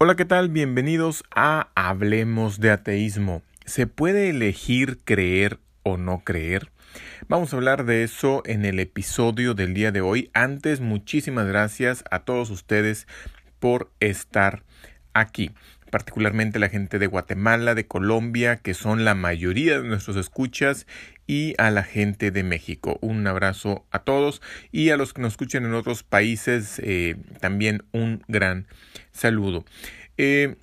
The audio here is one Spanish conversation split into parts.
Hola, ¿qué tal? Bienvenidos a Hablemos de Ateísmo. ¿Se puede elegir creer o no creer? Vamos a hablar de eso en el episodio del día de hoy. Antes, muchísimas gracias a todos ustedes por estar aquí particularmente la gente de Guatemala, de Colombia, que son la mayoría de nuestros escuchas, y a la gente de México. Un abrazo a todos y a los que nos escuchan en otros países eh, también un gran saludo. Eh,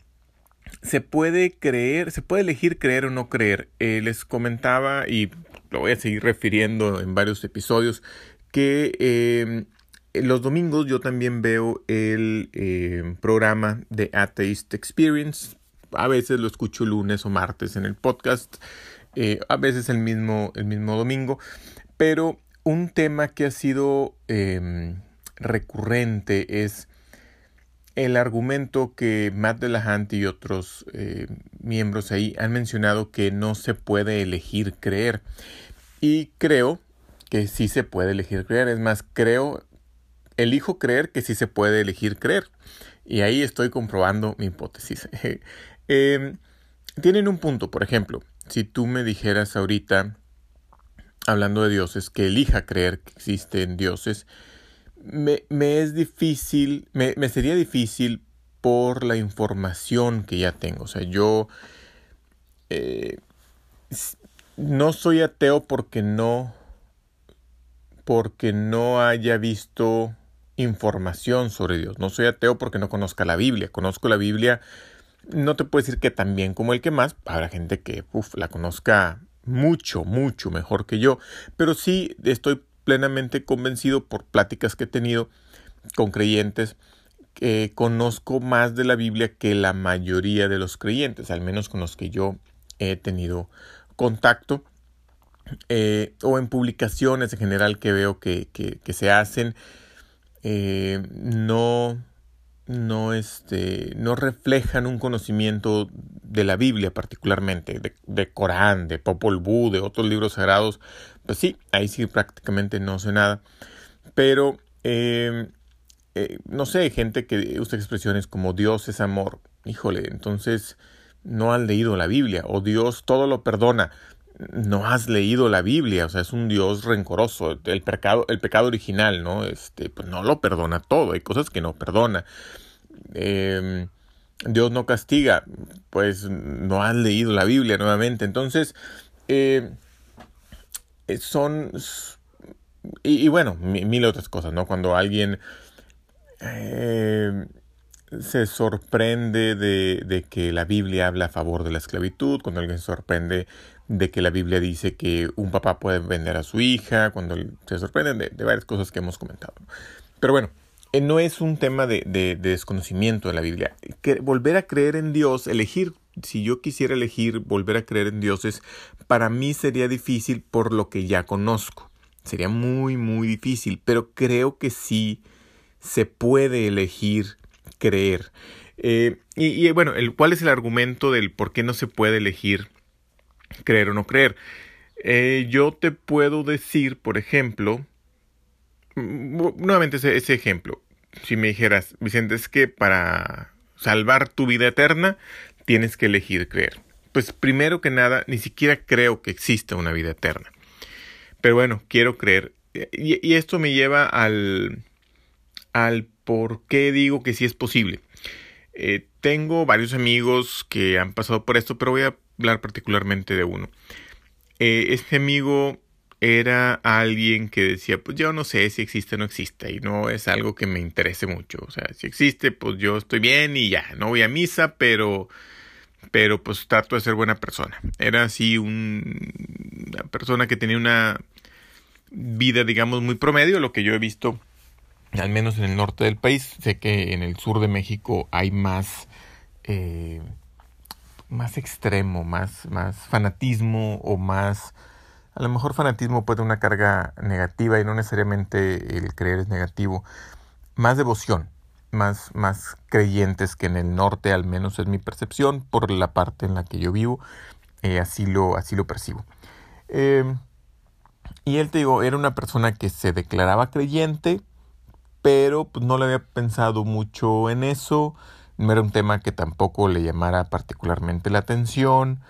se puede creer, se puede elegir creer o no creer. Eh, les comentaba y lo voy a seguir refiriendo en varios episodios que los domingos yo también veo el programa de Atheist Experience. A veces lo escucho lunes o martes en el podcast. A veces el mismo, el mismo domingo. Pero un tema que ha sido em, recurrente es el argumento que Matt Delahant y otros eh, miembros ahí han mencionado que no se puede elegir creer. Y creo que sí se puede elegir creer. Es más, creo, elijo creer que sí se puede elegir creer. Y ahí estoy comprobando mi hipótesis. Em, tienen un punto, por ejemplo, si tú me dijeras ahorita, hablando de dioses, que elija creer que existen dioses, me, me es difícil, me, me, sería difícil por la información que ya tengo. O sea, yo eh, no soy ateo porque no, porque no haya visto información sobre Dios. No soy ateo porque no conozca la Biblia. Conozco la Biblia, no te puedo decir que tan bien como el que más. Habrá gente que la conozca mucho, mucho mejor que yo. Pero sí estoy plenamente convencido por pláticas que he tenido con creyentes que conozco más de la Biblia que la mayoría de los creyentes, al menos con los que yo he tenido contacto. Eh, o en publicaciones en general que veo que, que, se hacen, eh, no, no, este, no reflejan un conocimiento de la Biblia particularmente, de, Corán, de Popol Vuh, de otros libros sagrados, pues sí, ahí sí prácticamente no sé nada. Pero, em, eh, no sé, gente que usa expresiones como Dios es amor. Híjole, entonces no has leído la Biblia o Dios todo lo perdona. No has leído la Biblia, o sea, es un Dios rencoroso. El pecado, el pecado original, ¿no? Este, pues no lo perdona todo, hay cosas que no perdona. Eh, Dios no castiga, pues no has leído la Biblia nuevamente. Entonces, eh, eh, son... Y, bueno, mil otras cosas, ¿no? Cuando alguien eh, se sorprende de, de, que la Biblia habla a favor de la esclavitud, cuando alguien se sorprende de que la Biblia dice que un papá puede vender a su hija, cuando se sorprenden de, de varias cosas que hemos comentado. Pero bueno, eh, no es un tema de, desconocimiento de la Biblia. Que volver a creer en Dios, elegir, si yo quisiera elegir volver a creer en dioses, para mí sería difícil por lo que ya conozco. Sería muy, muy difícil, pero creo que sí se puede elegir creer. Eh, y, bueno, el, ¿cuál es el argumento del por qué no se puede elegir creer o no creer? Eh, yo te puedo decir, por ejemplo, nuevamente ese, ejemplo. Si me dijeras, Vicente, es que para salvar tu vida eterna tienes que elegir creer. Pues primero que nada, ni siquiera creo que exista una vida eterna. Pero bueno, quiero creer. Y, esto me lleva al, al por qué digo que sí es posible. Eh, tengo varios amigos que han pasado por esto, pero voy a hablar particularmente de uno. Eh, este amigo era alguien que decía, pues yo no sé si existe o no existe y no es algo que me interese mucho. O sea, si existe, pues yo estoy bien y ya, no voy a misa, pero, pero pues trato de ser buena persona. Era así un, una persona que tenía una vida, digamos, muy promedio, lo que yo he visto, al menos en el norte del país. Sé que en el sur de México hay más... Eh, más extremo, más, más fanatismo o más a lo mejor fanatismo puede tener una carga negativa y no necesariamente el creer es negativo. Más devoción, más, más creyentes que en el norte, al menos es mi percepción, por la parte en la que yo vivo, eh, así, lo, así lo percibo. Em, y él, te digo, era una persona que se declaraba creyente, pero pues, no le había pensado mucho en eso, no era un tema que tampoco le llamara particularmente la atención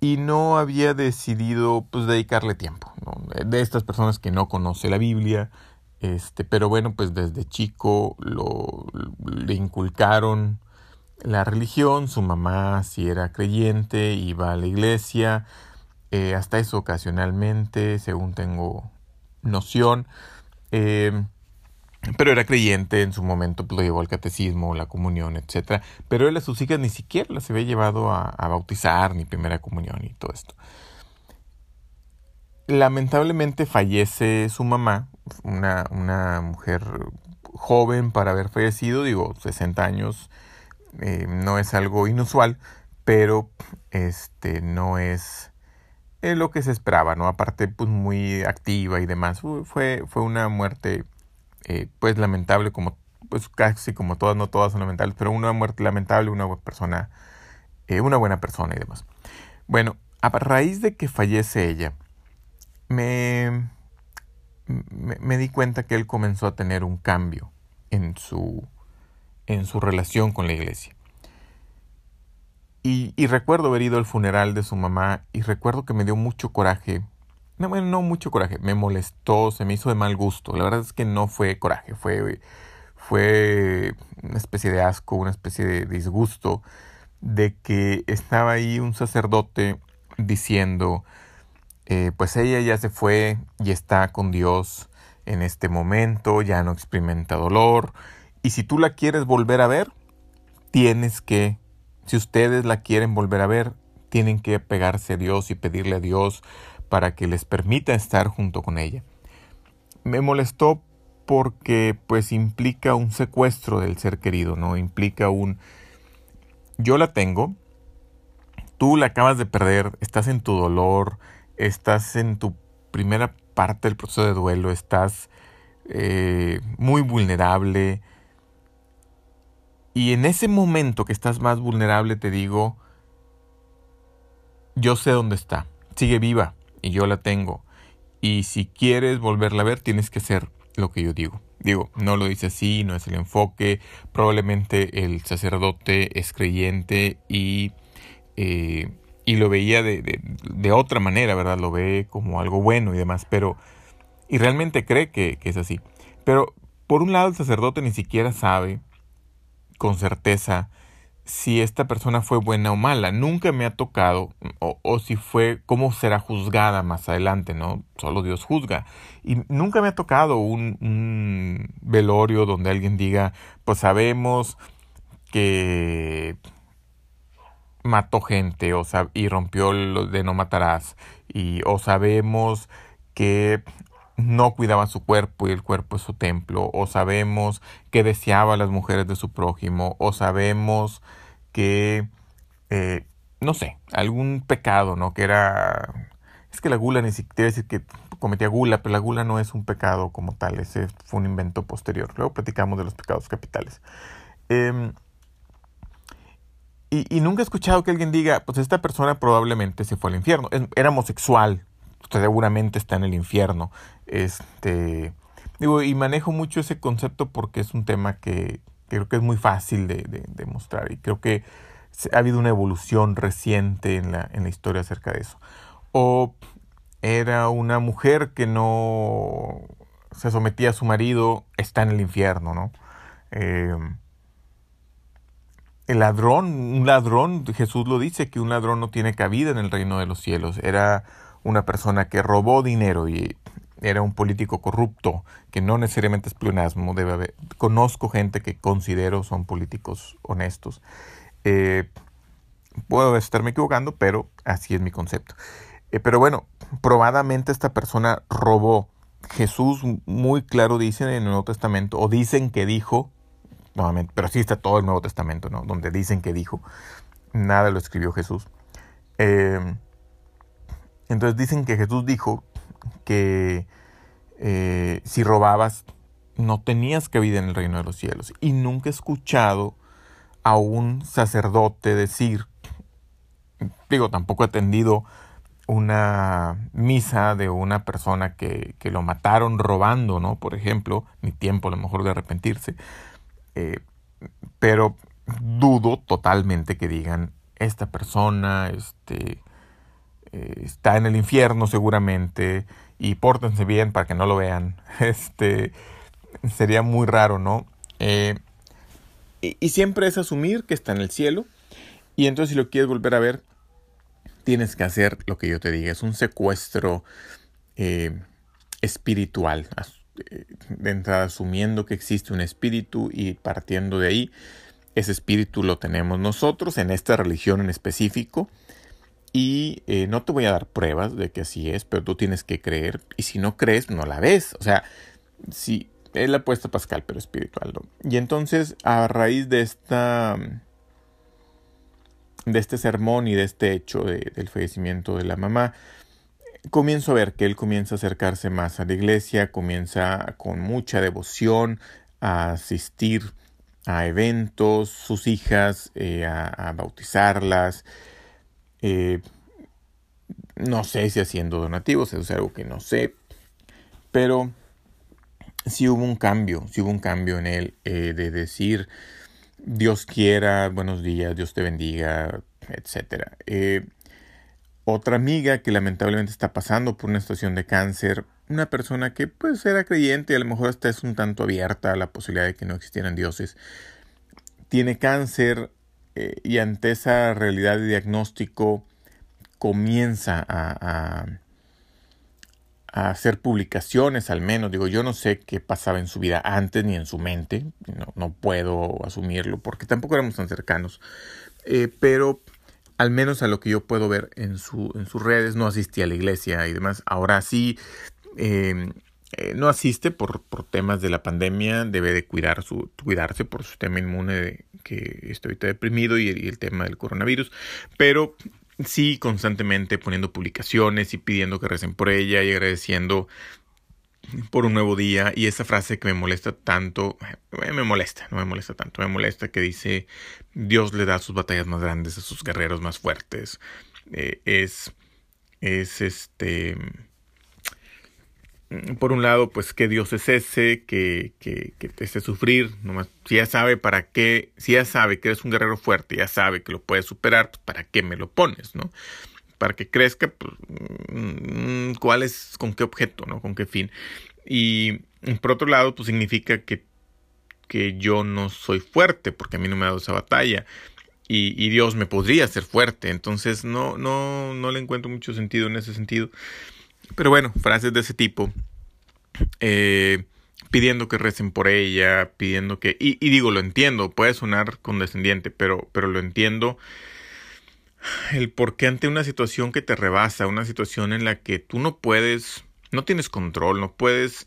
y no había decidido pues dedicarle tiempo de estas personas que no conoce la Biblia este pero bueno pues desde chico lo le inculcaron la religión su mamá si era creyente iba a la iglesia eh, hasta eso ocasionalmente según tengo noción eh, pero era creyente en su momento, pues, lo llevó al catecismo, la comunión, etc. Pero él a sus hijas ni siquiera las había llevado a, bautizar, ni primera comunión y todo esto. Lamentablemente fallece su mamá, una, una mujer joven para haber fallecido, digo, 60 años, eh, no es algo inusual, pero este no es lo que se esperaba, ¿no? Aparte, pues muy activa y demás. Fue, fue una muerte eh, pues lamentable como pues casi como todas, no todas son lamentables, pero una muerte lamentable, una persona, eh, una buena persona y demás. Bueno, a raíz de que fallece ella, me, me, di cuenta que él comenzó a tener un cambio en su, en su relación con la iglesia. Y recuerdo haber ido al funeral de su mamá y recuerdo que me dio mucho coraje no, bueno, no mucho coraje, me molestó, se me hizo de mal gusto. La verdad es que no fue coraje, fue, fue una especie de asco, una especie de disgusto de que estaba ahí un sacerdote diciendo, eh, pues ella ya se fue y está con Dios en este momento, ya no experimenta dolor, y si tú la quieres volver a ver, tienes que, si ustedes la quieren volver a ver, tienen que pegarse a Dios y pedirle a Dios para que les permita estar junto con ella. Me molestó porque pues implica un secuestro del ser querido, ¿no? Implica un yo la tengo, tú la acabas de perder, estás en tu dolor, estás en tu primera parte del proceso de duelo, estás eh, muy vulnerable. Y en ese momento que estás más vulnerable te digo, yo sé dónde está, sigue viva, y yo la tengo. Y si quieres volverla a ver, tienes que hacer lo que yo digo. Digo, no lo dice así, no es el enfoque. Probablemente el sacerdote es creyente y, eh, y lo veía de, de, de, otra manera, ¿verdad? Lo ve como algo bueno y demás, pero... Y realmente cree que, que es así. Pero por un lado el sacerdote ni siquiera sabe con certeza si esta persona fue buena o mala. Nunca me ha tocado, o, si fue, cómo será juzgada más adelante, ¿no? Solo Dios juzga. Y nunca me ha tocado un, velorio donde alguien diga, pues sabemos que mató gente o y rompió lo de no matarás y o sabemos que no cuidaba su cuerpo y el cuerpo es su templo, o sabemos que deseaba a las mujeres de su prójimo, o sabemos que, eh, no sé, algún pecado, ¿no? Que era... Es que la gula ni siquiera decir que cometía gula, pero la gula no es un pecado como tal, ese fue un invento posterior. Luego platicamos de los pecados capitales. Em, y, nunca he escuchado que alguien diga, pues esta persona probablemente se fue al infierno. Era homosexual, seguramente está en el infierno. Este, digo, y manejo mucho ese concepto porque es un tema que, creo que es muy fácil de, de, mostrar y creo que ha habido una evolución reciente en la, historia acerca de eso. O era una mujer que no se sometía a su marido, está en el infierno, ¿no? Eh, el ladrón, un ladrón, Jesús lo dice, que un ladrón no tiene cabida en el reino de los cielos. Era una persona que robó dinero y era un político corrupto, que no necesariamente es pleonasmo, debe haber. Conozco gente que considero son políticos honestos. Eh, puedo estarme equivocando, pero así es mi concepto. Eh, pero bueno, probadamente esta persona robó. Jesús muy claro dice en el Nuevo Testamento, o dicen que dijo, nuevamente, pero sí está todo el Nuevo Testamento, ¿no? Donde dicen que dijo, nada lo escribió Jesús. Eh, entonces dicen que Jesús dijo que eh, si robabas no tenías cabida en el reino de los cielos. Y nunca he escuchado a un sacerdote decir, digo, tampoco he atendido una misa de una persona que, que, lo mataron robando, ¿no? Por ejemplo, ni tiempo a lo mejor de arrepentirse. Eh, pero dudo totalmente que digan, esta persona este, eh, está en el infierno seguramente y pórtense bien para que no lo vean. Este, sería muy raro, ¿no? Eh, y, siempre es asumir que está en el cielo y entonces si lo quieres volver a ver, tienes que hacer lo que yo te diga. Es un secuestro eh, espiritual. De entrada asumiendo que existe un espíritu y partiendo de ahí ese espíritu lo tenemos nosotros en esta religión en específico. Y eh, no te voy a dar pruebas de que así es, pero tú tienes que creer. Y si no crees, no la ves. O sea, si es la apuesta pascal, pero espiritual. Y entonces, a raíz de esta. de este sermón y de este hecho del fallecimiento de la mamá, comienzo a ver que él comienza a acercarse más a la iglesia, comienza con mucha devoción a asistir a eventos, sus hijas, eh, a, bautizarlas. Eh, no sé si haciendo donativos, eso es algo que no sé. Pero sí hubo un cambio, sí hubo un cambio en él eh, de decir Dios quiera, buenos días, Dios te bendiga, etc. otra amiga que lamentablemente está pasando por una situación de cáncer, una persona que pues era creyente a lo mejor hasta es un tanto abierta a la posibilidad de que no existieran dioses, tiene cáncer eh, y ante esa realidad de diagnóstico comienza a, a, hacer publicaciones al menos. Digo, yo no sé qué pasaba en su vida antes ni en su mente, no, no puedo asumirlo porque tampoco éramos tan cercanos, eh, pero al menos a lo que yo puedo ver en, su, en sus redes, no asistía a la iglesia y demás. Ahora sí, Em, eh, no asiste por, por, temas de la pandemia, debe de cuidar su, cuidarse por su sistema inmune de, que está ahorita deprimido y el, tema del coronavirus, pero sí constantemente poniendo publicaciones y pidiendo que recen por ella y agradeciendo por un nuevo día y esa frase que me molesta tanto, eh, me molesta, no me molesta tanto, me molesta que dice Dios le da sus batallas más grandes a sus guerreros más fuertes. Eh, es, es este por un lado, pues que Dios es ese, que, que, que te hace sufrir, nomás, si ya sabe para qué, si ya sabe que eres un guerrero fuerte, ya sabe que lo puedes superar, pues para qué me lo pones, ¿no? Para que crezca, pues, mm, ¿cuál es, con qué objeto, ¿no? Con qué fin. Y por otro lado, pues significa que, que yo no soy fuerte, porque a mí no me ha dado esa batalla. Y, y Dios me podría hacer fuerte, entonces no, no, no le encuentro mucho sentido en ese sentido. Pero bueno, frases de ese tipo. Eh, pidiendo que recen por ella, pidiendo que... Y, digo, lo entiendo, puede sonar condescendiente, pero, pero lo entiendo. El por qué ante una situación que te rebasa, una situación en la que tú no puedes, no tienes control, no puedes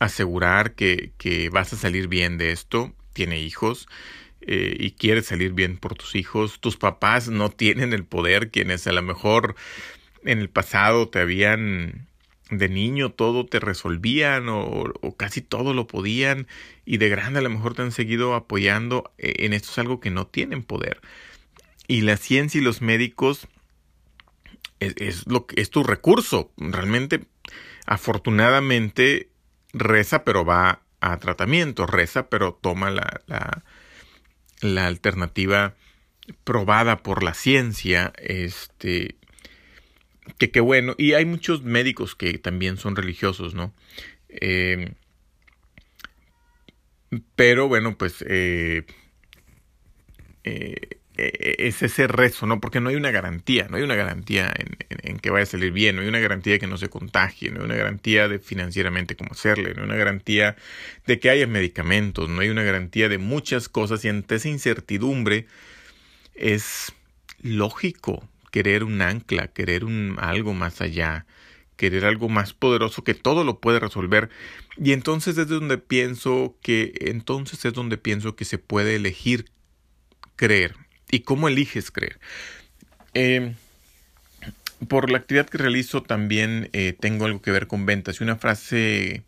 asegurar que, que vas a salir bien de esto, tiene hijos, eh, y quieres salir bien por tus hijos, tus papás no tienen el poder, quienes a lo mejor en el pasado te habían de niño todo te resolvían o, casi todo lo podían y de grande a lo mejor te han seguido apoyando e, en esto es algo que no tienen poder. Y la ciencia y los médicos es, lo que es tu recurso. Realmente afortunadamente reza pero va a tratamiento reza pero toma la, la, la alternativa probada por la ciencia este que qué bueno. Y hay muchos médicos que también son religiosos, ¿no? Eh, pero bueno, pues eh, eh, es ese rezo, ¿no? Porque no hay una garantía, no hay una garantía en, en, que vaya a salir bien, no hay una garantía de que no se contagie, no hay una garantía de financieramente cómo hacerle, no hay una garantía de que haya medicamentos, no hay una garantía de muchas cosas y ante esa incertidumbre es lógico querer un ancla, querer un algo más allá, querer algo más poderoso que todo lo puede resolver. Y entonces es donde pienso que entonces es donde pienso que se puede elegir creer. ¿Y cómo eliges creer? Em, por la actividad que realizo también eh, tengo algo que ver con ventas. Y una frase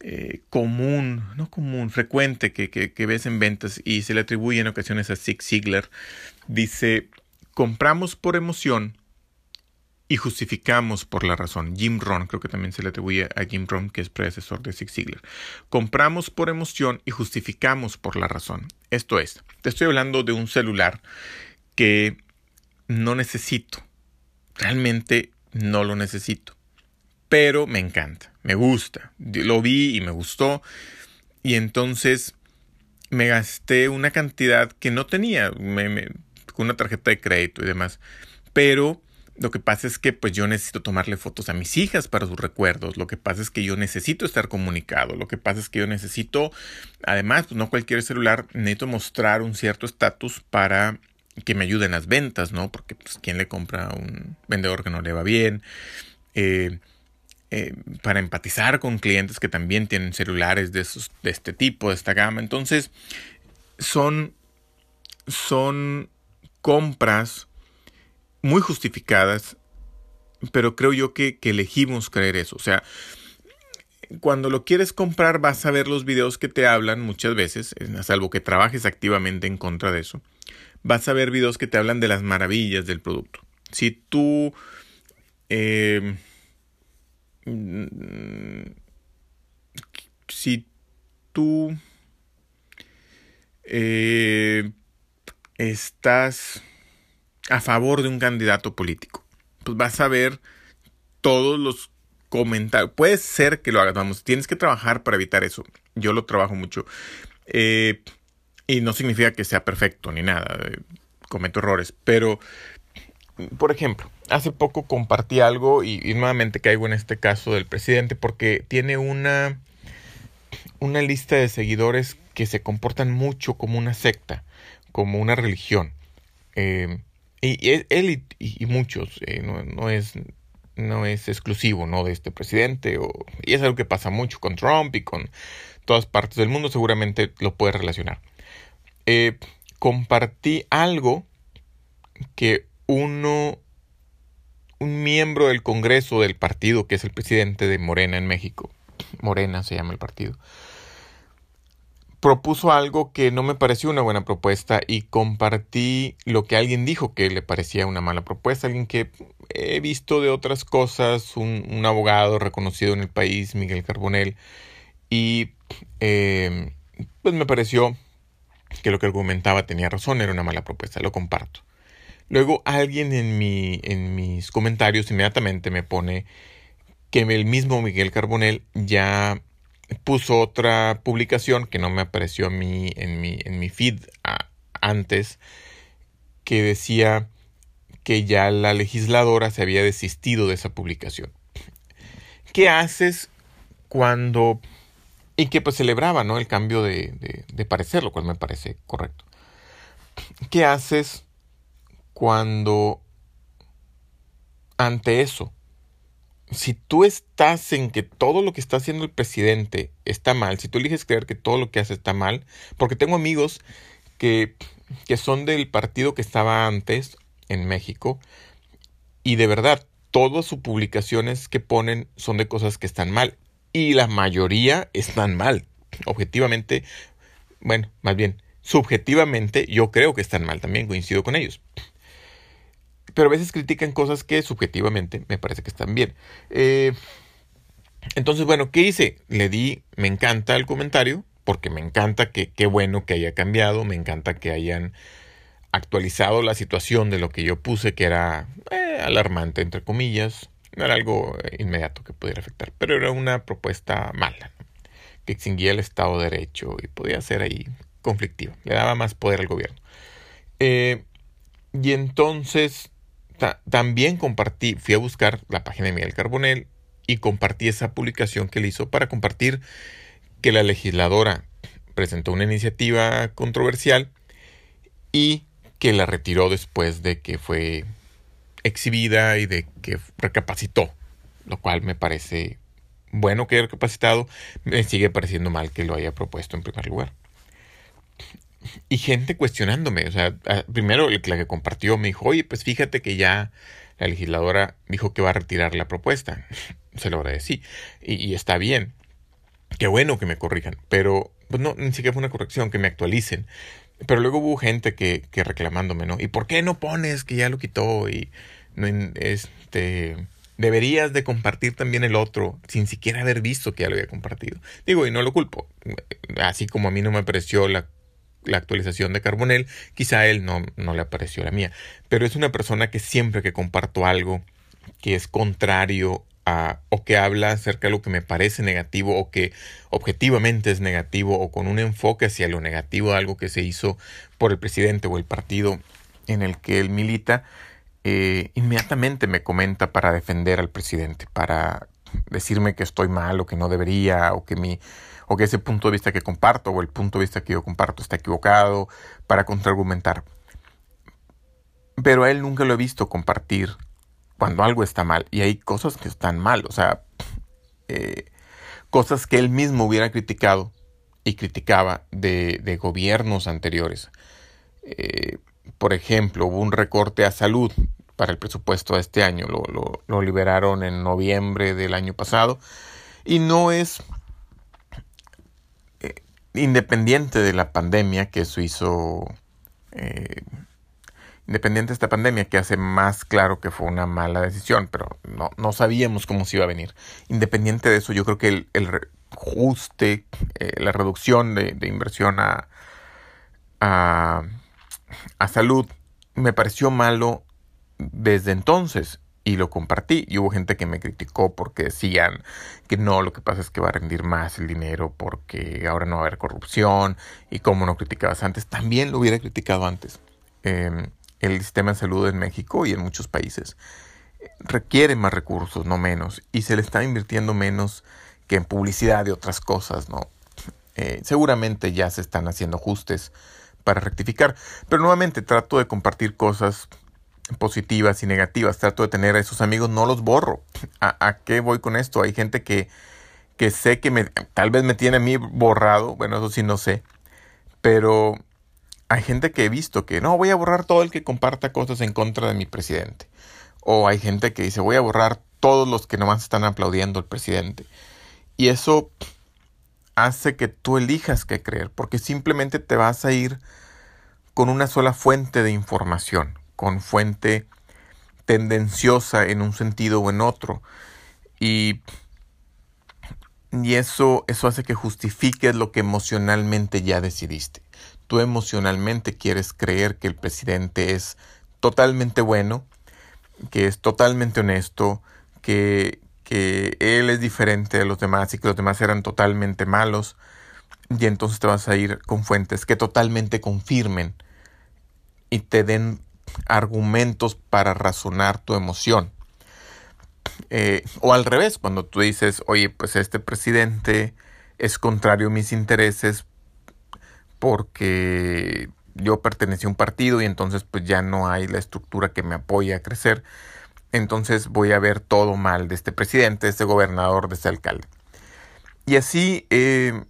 eh, común, no común, frecuente que, que, que, ves en ventas y se le atribuye en ocasiones a Zig Ziglar, dice, compramos por emoción y justificamos por la razón. Jim Rohn, creo que también se le atribuye a Jim Rohn, que es predecesor de Zig Ziglar. Compramos por emoción y justificamos por la razón. Esto es, te estoy hablando de un celular que no necesito. Realmente no lo necesito. Pero me encanta, me gusta. Lo vi y me gustó. Y entonces me gasté una cantidad que no tenía, con una tarjeta de crédito y demás. Pero lo que pasa es que pues yo necesito tomarle fotos a mis hijas para sus recuerdos. Lo que pasa es que yo necesito estar comunicado. Lo que pasa es que yo necesito, además, pues no cualquier celular, necesito mostrar un cierto estatus para que me ayuden las ventas, ¿no? Porque pues quién le compra a un vendedor que no le va bien. Eh, eh, para empatizar con clientes que también tienen celulares de, esos, de este tipo, de esta gama. Entonces, son, son compras muy justificadas, pero creo yo que, elegimos creer eso. O sea, cuando lo quieres comprar vas a ver los videos que te hablan muchas veces, salvo que trabajes activamente en contra de eso, vas a ver videos que te hablan de las maravillas del producto. Si tú... Eh, si tú eh, estás a favor de un candidato político. Pues vas a ver todos los comentarios. Puede ser que lo hagas, vamos, tienes que trabajar para evitar eso. Yo lo trabajo mucho. Eh, y no significa que sea perfecto ni nada. Eh, cometo errores. Pero, por ejemplo, hace poco compartí algo y, y, nuevamente caigo en este caso del presidente porque tiene una, una lista de seguidores que se comportan mucho como una secta, como una religión. Eh, y él y, muchos, eh, no, es, no es exclusivo ¿no? de este presidente, y es algo que pasa mucho con Trump y con todas partes del mundo, seguramente lo puede relacionar. Eh, compartí algo que uno, un miembro del Congreso del partido, que es el presidente de Morena en México, Morena se llama el partido, propuso algo que no me pareció una buena propuesta y compartí lo que alguien dijo que le parecía una mala propuesta, alguien que he visto de otras cosas, un, abogado reconocido en el país, Miguel Carbonell, y eh, pues me pareció que lo que argumentaba tenía razón, era una mala propuesta, lo comparto. Luego alguien en, mi, en mis comentarios inmediatamente me pone que el mismo Miguel Carbonell ya puso otra publicación que no me apareció a mí en mi, en mi feed antes, que decía que ya la legisladora se había desistido de esa publicación. ¿Qué haces cuando... y que pues celebraba, ¿no? El cambio de, de, de parecer, lo cual me parece correcto. ¿Qué haces cuando ante eso si tú estás en que todo lo que está haciendo el presidente está mal, si tú eliges creer que todo lo que hace está mal, porque tengo amigos que, que son del partido que estaba antes en México y de verdad todas sus publicaciones que ponen son de cosas que están mal y la mayoría están mal. Objetivamente, bueno, más bien, subjetivamente yo creo que están mal también, coincido con ellos pero a veces critican cosas que subjetivamente me parece que están bien. Eh, entonces, bueno, ¿qué hice? Le di, me encanta el comentario, porque me encanta que qué bueno que haya cambiado, me encanta que hayan actualizado la situación de lo que yo puse, que era eh, alarmante, entre comillas. No era algo inmediato que pudiera afectar, pero era una propuesta mala, que extinguía el Estado de Derecho y podía ser ahí conflictiva, le daba más poder al gobierno. Eh, y entonces también compartí, fui a buscar la página de Miguel Carbonell y compartí esa publicación que él hizo para compartir que la legisladora presentó una iniciativa controversial y que la retiró después de que fue exhibida y de que recapacitó, lo cual me parece bueno que haya recapacitado, me sigue pareciendo mal que lo haya propuesto en primer lugar y gente cuestionándome. O sea, primero la que compartió me dijo, oye, pues fíjate que ya la legisladora dijo que va a retirar la propuesta. Se lo agradecí. Y, y está bien. Qué bueno que me corrijan. Pero, pues no, ni siquiera fue una corrección, que me actualicen. Pero luego hubo gente que, que reclamándome, ¿no? ¿Y por qué no pones que ya lo quitó? Y este, deberías de compartir también el otro sin siquiera haber visto que ya lo había compartido. Digo, y no lo culpo. Así como a mí no me apareció la, actualización de Carbonel, quizá a él no, no le apareció la mía. Pero es una persona que siempre que comparto algo que es contrario a, o que habla acerca de lo que me parece negativo o que objetivamente es negativo o con un enfoque hacia lo negativo, algo que se hizo por el presidente o el partido en el que él milita, eh, inmediatamente me comenta para defender al presidente, para decirme que estoy mal o que no debería o que mi o que ese punto de vista que comparto o el punto de vista que yo comparto está equivocado para contraargumentar. Pero a él nunca lo he visto compartir cuando algo está mal y hay cosas que están mal, o sea, eh, cosas que él mismo hubiera criticado y criticaba de, de gobiernos anteriores. Eh, por ejemplo, hubo un recorte a salud para el presupuesto de este año. Lo, liberaron en noviembre del año pasado. Y no es independiente de la pandemia, que eso hizo... Eh, independiente de esta pandemia, que hace más claro que fue una mala decisión, pero no, sabíamos cómo se iba a venir. Independiente de eso, yo creo que el, el ajuste, eh, la reducción de, de inversión a, a a salud me pareció malo desde entonces y lo compartí y hubo gente que me criticó porque decían que no, lo que pasa es que va a rendir más el dinero porque ahora no va a haber corrupción y como no criticabas antes, también lo hubiera criticado antes. Em, el sistema de salud en México y en muchos países requiere más recursos, no menos, y se le está invirtiendo menos que en publicidad y otras cosas, ¿no? Eh, seguramente ya se están haciendo ajustes para rectificar. Pero nuevamente trato de compartir cosas positivas y negativas. Trato de tener a esos amigos, no los borro. ¿A, qué voy con esto? Hay gente que, que sé que me, tal vez me tiene a mí borrado. Bueno, eso sí no sé. Pero hay gente que he visto que no, voy a borrar todo el que comparta cosas en contra de mi presidente. O hay gente que dice, voy a borrar todos los que nomás están aplaudiendo al presidente. Y eso hace que tú elijas qué creer, porque simplemente te vas a ir con una sola fuente de información, con fuente tendenciosa en un sentido o en otro. Y, y eso, eso hace que justifiques lo que emocionalmente ya decidiste. Tú emocionalmente quieres creer que el presidente es totalmente bueno, que es totalmente honesto, que, que él es diferente de los demás y que los demás eran totalmente malos. Y entonces te vas a ir con fuentes que totalmente confirmen y te den argumentos para razonar tu emoción. Eh, o al revés, cuando tú dices, oye, pues este presidente es contrario a mis intereses porque yo pertenecí a un partido y entonces pues ya no hay la estructura que me apoya a crecer entonces voy a ver todo mal de este presidente, de este gobernador, de este alcalde. Y así, eh,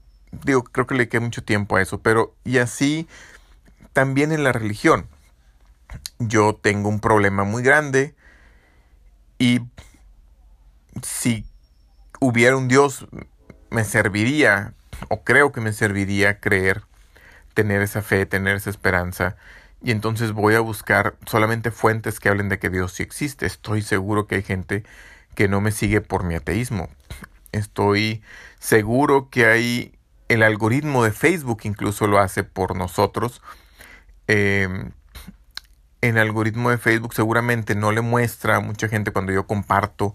digo, creo que le queda mucho tiempo a eso, pero y así también en la religión. Yo tengo un problema muy grande y si hubiera un Dios, me serviría, o creo que me serviría creer, tener esa fe, tener esa esperanza y entonces voy a buscar solamente fuentes que hablen de que Dios sí existe. Estoy seguro que hay gente que no me sigue por mi ateísmo. Estoy seguro que hay el algoritmo de Facebook incluso lo hace por nosotros. Eh, el algoritmo de Facebook seguramente no le muestra a mucha gente cuando yo comparto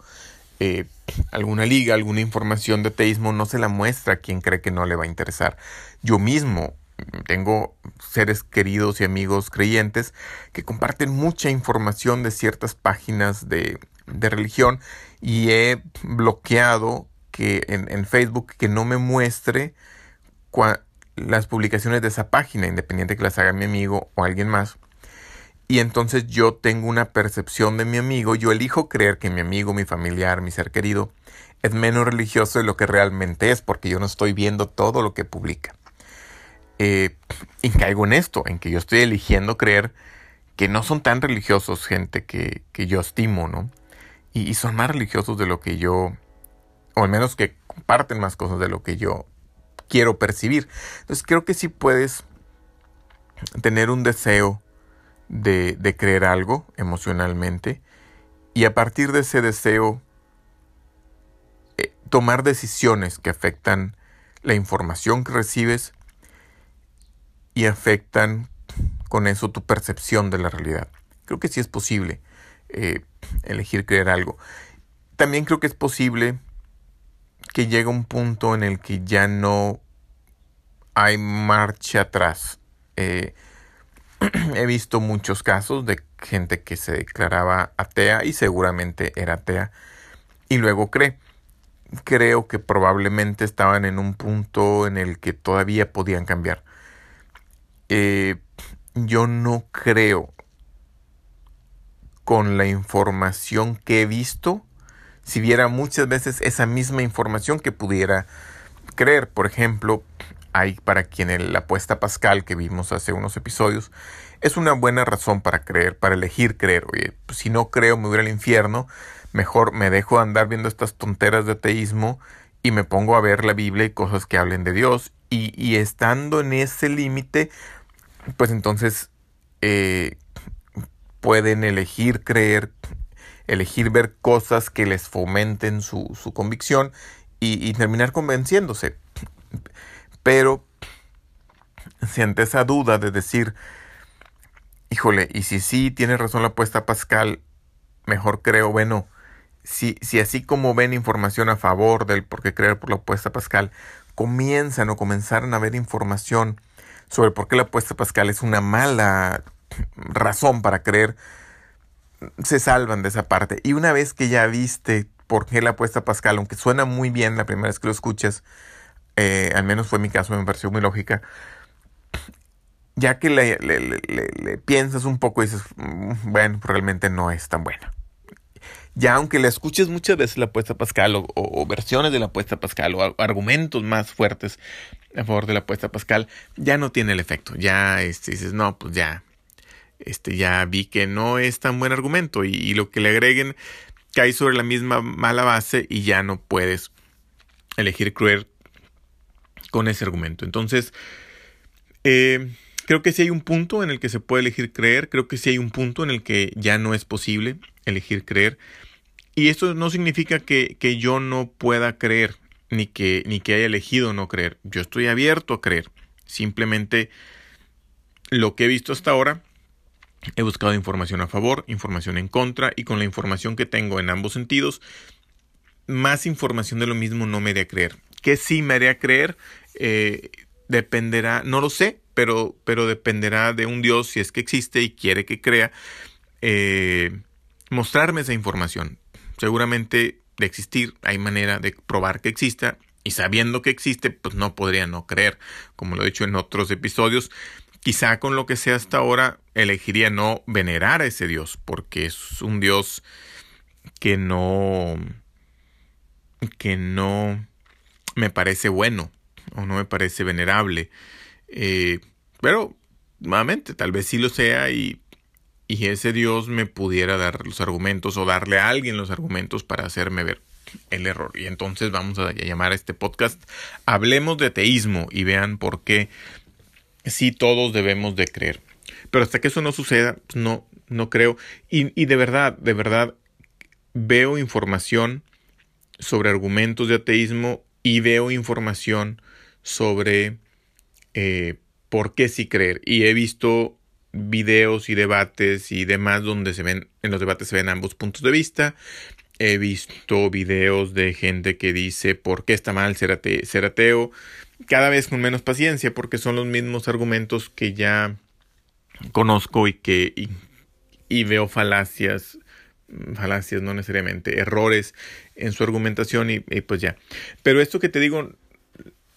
eh, alguna liga, alguna información de ateísmo, no se la muestra a quien cree que no le va a interesar. Yo mismo tengo seres queridos y amigos creyentes que comparten mucha información de ciertas páginas de, religión y he bloqueado que en, Facebook que no me muestre las publicaciones de esa página, independiente que las haga mi amigo o alguien más. Y entonces yo tengo una percepción de mi amigo, yo elijo creer que mi amigo, mi familiar, mi ser querido es menos religioso de lo que realmente es, porque yo no estoy viendo todo lo que publica eh, y caigo en esto, en que yo estoy eligiendo creer que no son tan religiosos gente que, yo estimo, ¿no? Y, son más religiosos de lo que yo, o al menos que comparten más cosas de lo que yo quiero percibir. Entonces creo que sí puedes tener un deseo de, de creer algo emocionalmente y a partir de ese deseo eh, tomar decisiones que afectan la información que recibes y afectan con eso tu percepción de la realidad. Creo que sí es posible eh, elegir creer algo. También creo que es posible que llegue un punto en el que ya no hay marcha atrás. Eh, he visto muchos casos de gente que se declaraba atea y seguramente era atea y luego cree. Creo que probablemente estaban en un punto en el que todavía podían cambiar. Eh, yo no creo con la información que he visto, si viera muchas veces esa misma información que pudiera creer. Por ejemplo, hay para quien la apuesta pascal que vimos hace unos episodios es una buena razón para creer, para elegir creer. Oye, pues si no creo me voy al infierno, mejor me dejo andar viendo estas tonteras de ateísmo y me pongo a ver la Biblia y cosas que hablen de Dios. Y, estando en ese límite, pues entonces eh, pueden elegir creer, elegir ver cosas que les fomenten su, convicción y terminar convenciéndose. Pero si ante esa duda de decir, híjole, y si sí tiene razón la apuesta Pascal, mejor creo, bueno, si, si así como ven información a favor del por qué creer por la apuesta Pascal, comienzan o comenzaron a ver información sobre por qué la apuesta Pascal es una mala razón para creer, se salvan de esa parte. Y una vez que ya viste por qué la apuesta Pascal, aunque suena muy bien la primera vez que lo escuchas, eh, al menos fue mi caso, me pareció muy lógica, ya que le, piensas un poco y dices, mm, bueno, realmente no es tan buena. Ya aunque le escuches muchas veces la apuesta Pascal o, versiones de la apuesta Pascal o argumentos más fuertes a favor de la apuesta Pascal, ya no tiene el efecto. Ya este, dices, no, pues ya, este, ya vi que no es tan buen argumento y, y lo que le agreguen cae sobre la misma mala base y ya no puedes elegir creer con ese argumento. Entonces, eh, creo que sí hay un punto en el que se puede elegir creer, creo que sí hay un punto en el que ya no es posible elegir creer. Y esto no significa que, que yo no pueda creer, ni que, ni que haya elegido no creer. Yo estoy abierto a creer. Simplemente lo que he visto hasta ahora, he buscado información a favor, información en contra, y con la información que tengo en ambos sentidos, más información de lo mismo no me haría creer. ¿Qué sí me haría creer? Eh, dependerá, no lo sé, pero, pero dependerá de un Dios si es que existe y quiere que crea, eh, mostrarme esa información. Seguramente de existir hay manera de probar que exista y sabiendo que existe, pues no podría no creer, como lo he dicho en otros episodios. Quizá con lo que sea hasta ahora elegiría no venerar a ese Dios, porque es un Dios que no que no me parece bueno o no me parece venerable. Eh, pero, nuevamente, tal vez sí lo sea y, y ese Dios me pudiera dar los argumentos o darle a alguien los argumentos para hacerme ver el error. Y entonces vamos a llamar a este podcast Hablemos de ateísmo y vean por qué sí todos debemos de creer. Pero hasta que eso no suceda, pues no, no creo. Y, y de verdad, de verdad, veo información sobre argumentos de ateísmo y veo información sobre eh, por qué sí creer. Y he visto videos y debates y demás donde se ven, en los debates se ven ambos puntos de vista. He visto videos de gente que dice por qué está mal ser, ateo, cada vez con menos paciencia porque son los mismos argumentos que ya conozco y que y veo falacias falacias, no necesariamente, errores en su argumentación y, pues ya. Pero esto que te digo,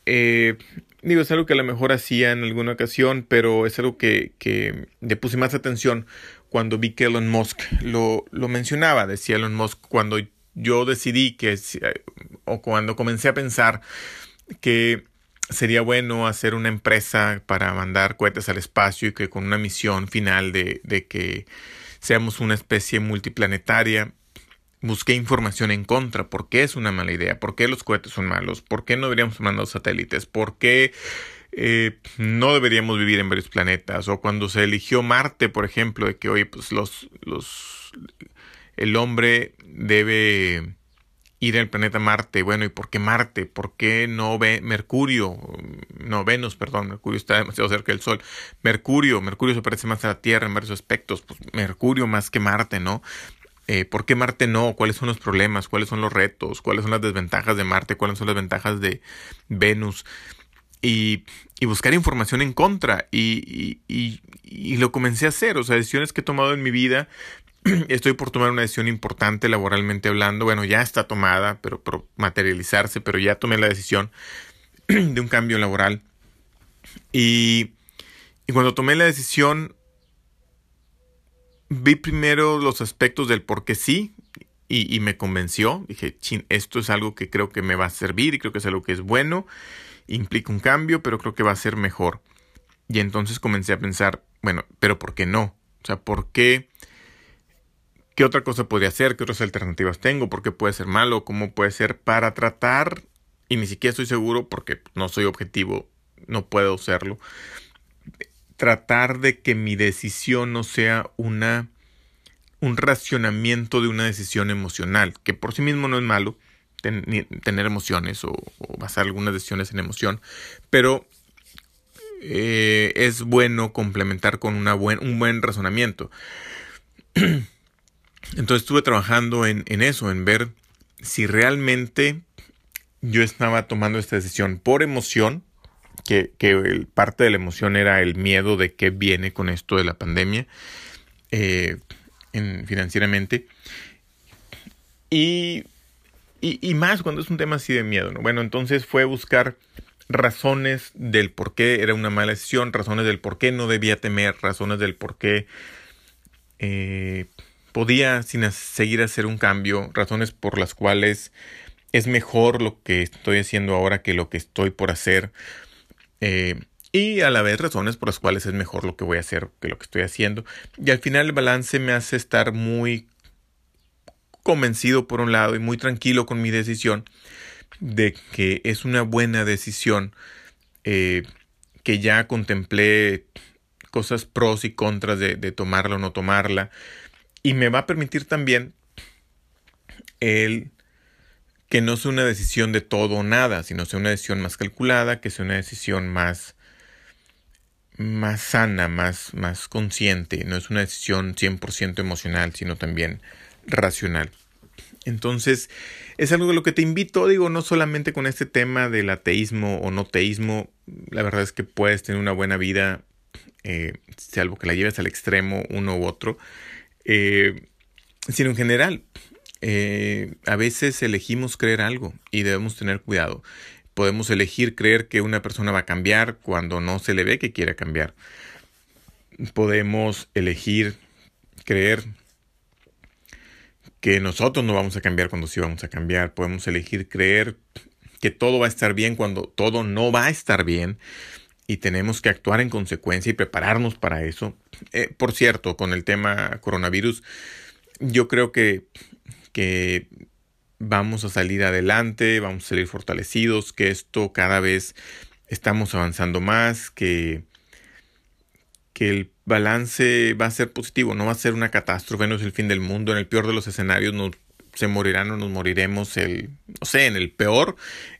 eh, digo, es algo que a lo mejor hacía en alguna ocasión, pero es algo que, que le puse más atención cuando vi que Elon Musk lo, lo mencionaba. Decía Elon Musk, cuando yo decidí que, o cuando comencé a pensar que sería bueno hacer una empresa para mandar cohetes al espacio y que con una misión final de, de que seamos una especie multiplanetaria. Busqué información en contra, por qué es una mala idea, por qué los cohetes son malos, por qué no deberíamos mandar satélites, por qué eh, no deberíamos vivir en varios planetas, o cuando se eligió Marte, por ejemplo, de que hoy pues los, los el hombre debe ir al planeta Marte. Bueno, ¿y por qué Marte? ¿Por qué no ve Mercurio? No, Venus, perdón, Mercurio está demasiado cerca del Sol. Mercurio, Mercurio se parece más a la Tierra en varios aspectos. Pues Mercurio más que Marte, ¿no? Eh, ¿Por qué Marte no? ¿Cuáles son los problemas? ¿Cuáles son los retos? ¿Cuáles son las desventajas de Marte? ¿Cuáles son las ventajas de Venus? Y, buscar información en contra. Y, y, lo comencé a hacer. O sea, decisiones que he tomado en mi vida estoy por tomar una decisión importante laboralmente hablando. Bueno, ya está tomada, pero, por materializarse, pero ya tomé la decisión de un cambio laboral. Y, y cuando tomé la decisión, vi primero los aspectos del por qué sí y, me convenció. Dije, esto es algo que creo que me va a servir y creo que es algo que es bueno. Implica un cambio, pero creo que va a ser mejor. Y entonces comencé a pensar, bueno, pero ¿por qué no? O sea, ¿por qué? ¿Qué otra cosa podría hacer? ¿Qué otras alternativas tengo? ¿Por qué puede ser malo? ¿Cómo puede ser para tratar? Y ni siquiera estoy seguro porque no soy objetivo, no puedo serlo. Tratar de que mi decisión no sea una un racionamiento de una decisión emocional, que por sí mismo no es malo tener emociones o, basar algunas decisiones en emoción, pero eh, es bueno complementar con una buen, un buen razonamiento. Entonces estuve trabajando en, en eso, en ver si realmente yo estaba tomando esta decisión por emoción, que, que parte de la emoción era el miedo de qué viene con esto de la pandemia eh, en, financieramente. Y, y, y, más cuando es un tema así de miedo. ¿no? Bueno, entonces fue buscar razones del por qué era una mala decisión, razones del por qué no debía temer, razones del por qué eh, podía sin seguir hacer un cambio, razones por las cuales es mejor lo que estoy haciendo ahora que lo que estoy por hacer. Eh, y a la vez razones por las cuales es mejor lo que voy a hacer que lo que estoy haciendo. Y al final el balance me hace estar muy convencido por un lado y muy tranquilo con mi decisión de que es una buena decisión eh, que ya contemplé cosas pros y contras de, de tomarla o no tomarla y me va a permitir también el que no sea una decisión de todo o nada, sino sea una decisión más calculada, que sea una decisión más, más sana, más, más consciente. No es una decisión 100% emocional, sino también racional. Entonces, es algo de lo que te invito, digo, no solamente con este tema del ateísmo o no teísmo, la verdad es que puedes tener una buena vida, eh, salvo que la lleves al extremo uno u otro, eh, sino en general. Eh, a veces elegimos creer algo y debemos tener cuidado. Podemos elegir creer que una persona va a cambiar cuando no se le ve que quiere cambiar. Podemos elegir creer que nosotros no vamos a cambiar cuando sí vamos a cambiar. Podemos elegir creer que todo va a estar bien cuando todo no va a estar bien y tenemos que actuar en consecuencia y prepararnos para eso. Eh, por cierto, con el tema coronavirus, yo creo que, que vamos a salir adelante, vamos a salir fortalecidos, que esto cada vez estamos avanzando más, que, que el balance va a ser positivo, no va a ser una catástrofe, no es el fin del mundo, en el peor de los escenarios nos, se morirán o nos moriremos, el, no sé, en el peor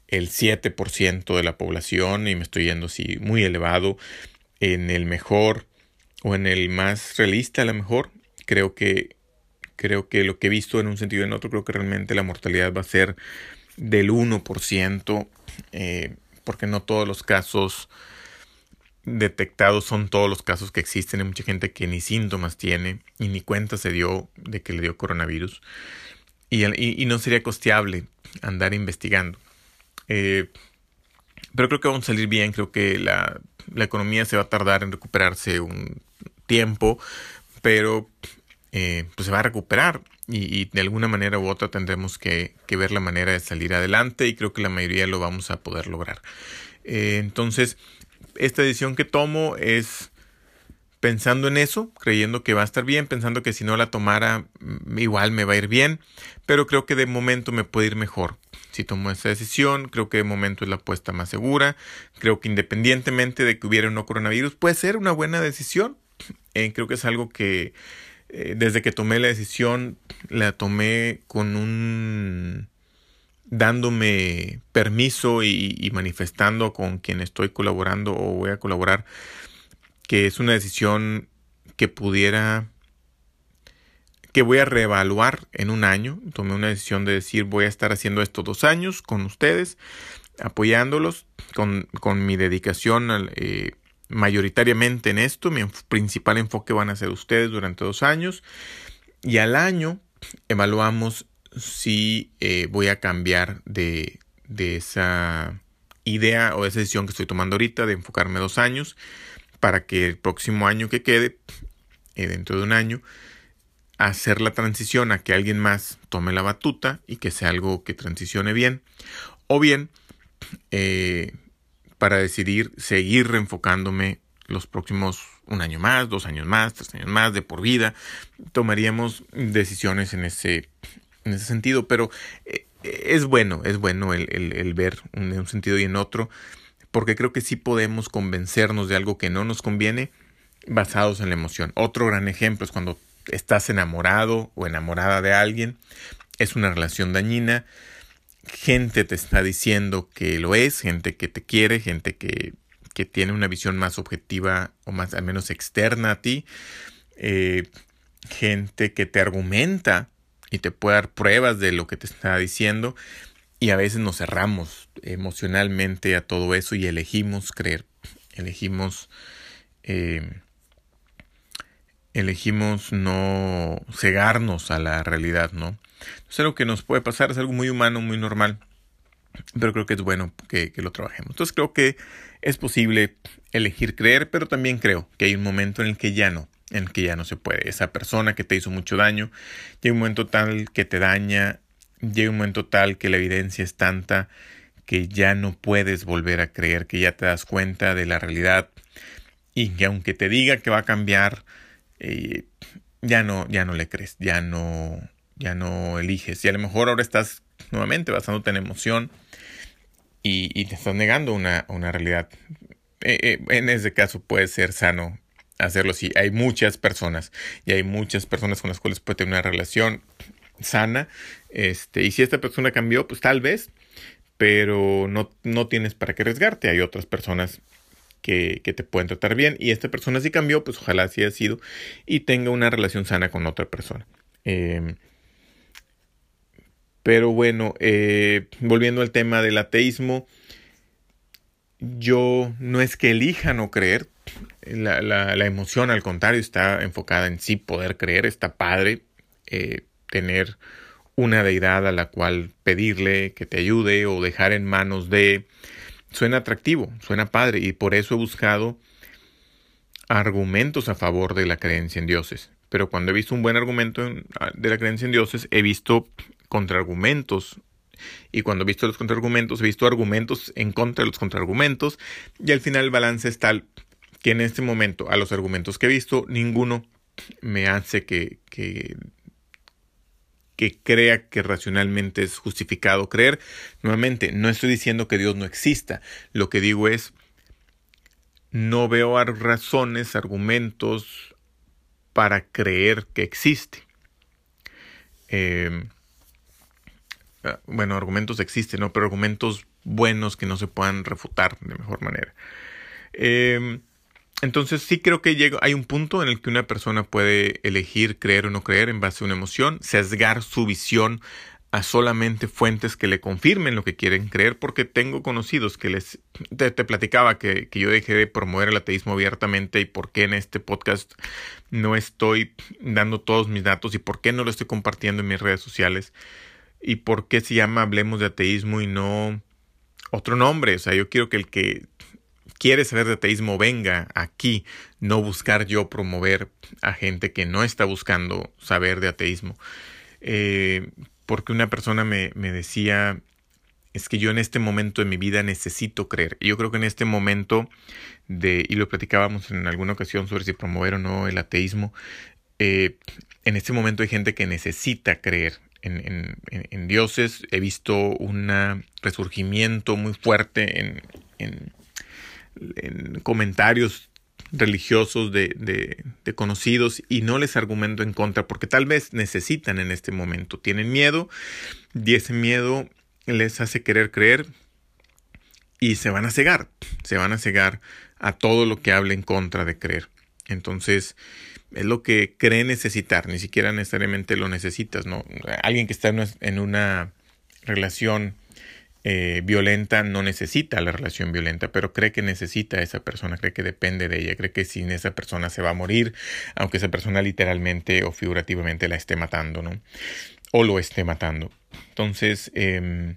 el 7% de la población, y me estoy yendo así muy elevado, en el mejor o en el más realista a lo mejor, creo que creo que lo que he visto en un sentido y en otro, creo que realmente la mortalidad va a ser del 1%, eh, porque no todos los casos detectados son todos los casos que existen. Hay mucha gente que ni síntomas tiene y ni cuenta se dio de que le dio coronavirus. Y, y, y no sería costeable andar investigando. Eh, pero creo que vamos a salir bien, creo que la, la, economía se va a tardar en recuperarse un tiempo, pero eh, pues se va a recuperar y, de alguna manera u otra tendremos que, ver la manera de salir adelante y creo que la mayoría lo vamos a poder lograr. Eh, entonces, esta decisión que tomo es pensando en eso, creyendo que va a estar bien, pensando que si no la tomara mm, igual me va a ir bien, pero creo que de momento me puede ir mejor. Si tomo esa decisión, creo que de momento es la apuesta más segura, creo que independientemente de que hubiera un no coronavirus, puede ser una buena decisión. Eh, creo que es algo que eh, desde que tomé la decisión, la tomé con un dándome permiso y, manifestando con quien estoy colaborando o voy a colaborar que es una decisión que pudiera que voy a reevaluar en un año. Tomé una decisión de decir voy a estar haciendo esto dos años con ustedes, apoyándolos con, con mi dedicación eh, mayoritariamente en esto. Mi principal enfoque van a ser ustedes durante dos años. Y al año evaluamos si eh, voy a cambiar de, de esa idea o esa decisión que estoy tomando ahorita de enfocarme dos años para que el próximo año que quede, eh, dentro de un año, hacer la transición a que alguien más tome la batuta y que sea algo que transicione bien. O bien, eh, para decidir seguir reenfocándome los próximos un año más, dos años más, tres años más, de por vida, tomaríamos decisiones en ese, en ese sentido, pero eh, es bueno, es bueno el, el, ver en un sentido y en otro, porque creo que sí podemos convencernos de algo que no nos conviene basados en la emoción. Otro gran ejemplo es cuando estás enamorado o enamorada de alguien, es una relación dañina, gente te está diciendo que lo es, gente que te quiere, gente que, que tiene una visión más objetiva o más al menos externa a ti, eh, gente que te argumenta y te puede dar pruebas de lo que te está diciendo y a veces nos cerramos emocionalmente a todo eso y elegimos creer, elegimos eh, elegimos no cegarnos a la realidad, ¿no? Es algo que nos puede pasar, es algo muy humano, muy normal, pero creo que es bueno que, lo trabajemos. Entonces creo que es posible elegir creer, pero también creo que hay un momento en el que ya no, en el que ya no se puede. Esa persona que te hizo mucho daño, llega un momento tal que te daña, llega un momento tal que la evidencia es tanta que ya no puedes volver a creer, que ya te das cuenta de la realidad y que aunque te diga que va a cambiar, eh, ya no, ya no le crees, ya no, ya no eliges. Y a lo mejor ahora estás nuevamente basándote en emoción y, te estás negando una, una realidad. Eh, eh, en ese caso puede ser sano hacerlo así. Hay muchas personas y hay muchas personas con las cuales puede tener una relación sana. Este, y si esta persona cambió, pues tal vez, pero no, no tienes para qué arriesgarte. Hay otras personas que, te pueden tratar bien. Y esta persona si cambió, pues ojalá así haya sido y tenga una relación sana con otra persona. Em, pero bueno, eh, volviendo al tema del ateísmo, yo no es que elija no creer, la, la, emoción al contrario está enfocada en sí poder creer, está padre eh, tener una deidad a la cual pedirle que te ayude o dejar en manos de suena atractivo, suena padre y por eso he buscado argumentos a favor de la creencia en dioses. Pero cuando he visto un buen argumento de la creencia en dioses, he visto contraargumentos. Y cuando he visto los contraargumentos, he visto argumentos en contra de los contraargumentos. Y al final el balance es tal que en este momento, a los argumentos que he visto, ninguno me hace que, que crea que racionalmente es justificado creer. Nuevamente, no estoy diciendo que Dios no exista. Lo que digo es, no veo razones, argumentos para creer que existe. Ah, bueno, argumentos existen, ¿no? Pero argumentos buenos que no se puedan refutar de mejor manera. Eh, entonces sí creo que llega, hay un punto en el que una persona puede elegir creer o no creer en base a una emoción, sesgar su visión a solamente fuentes que le confirmen lo que quieren creer, porque tengo conocidos que les te, platicaba que, que, yo dejé de promover el ateísmo abiertamente y por qué en este podcast no estoy dando todos mis datos y por qué no lo estoy compartiendo en mis redes sociales y por qué se llama Hablemos de ateísmo y no otro nombre. O sea, yo quiero que el que quiere saber de ateísmo, venga aquí, no buscar yo promover a gente que no está buscando saber de ateísmo. Eh, porque una persona me, me, decía, es que yo en este momento de mi vida necesito creer. Y yo creo que en este momento de, y lo platicábamos en alguna ocasión sobre si promover o no el ateísmo, eh, en este momento hay gente que necesita creer. En, dioses he visto un resurgimiento muy fuerte en, en comentarios religiosos, de, de, conocidos y no les argumento en contra porque tal vez necesitan en este momento, tienen miedo y ese miedo les hace querer creer y se van a cegar, se van a cegar a todo lo que hable en contra de creer. Entonces, es lo que cree necesitar, ni siquiera necesariamente lo necesitas, ¿no? Alguien que está en una relación eh, violenta no necesita la relación violenta, pero cree que necesita a esa persona, cree que depende de ella, cree que sin esa persona se va a morir, aunque esa persona literalmente o figurativamente la esté matando, ¿no? O lo esté matando. Entonces, em,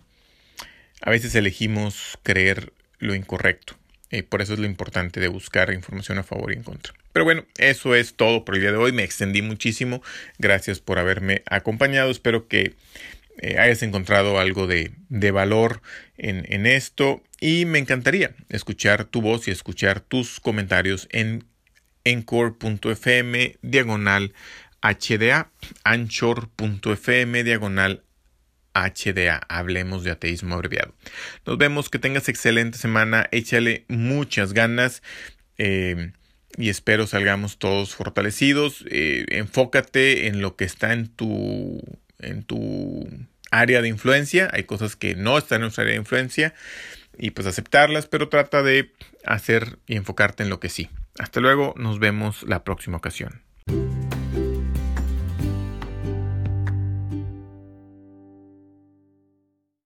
a veces elegimos creer lo incorrecto. Y por eso es lo importante de buscar información a favor y en contra. Pero bueno, eso es todo por el día de hoy. Me extendí muchísimo. Gracias por haberme acompañado. Espero que eh, hayas encontrado algo de, valor en, en, esto y me encantaría escuchar tu voz y escuchar tus comentarios en encore.fm diagonal HDA, anchor.fm diagonal HDA, hablemos de ateísmo abreviado. Nos vemos, que tengas excelente semana, échale muchas ganas. Eh, y espero salgamos todos fortalecidos. Eh, enfócate en lo que está en tu en tu área de influencia. Hay cosas que no están en nuestra área de influencia y pues aceptarlas, pero trata de hacer y enfocarte en lo que sí. Hasta luego, nos vemos la próxima ocasión.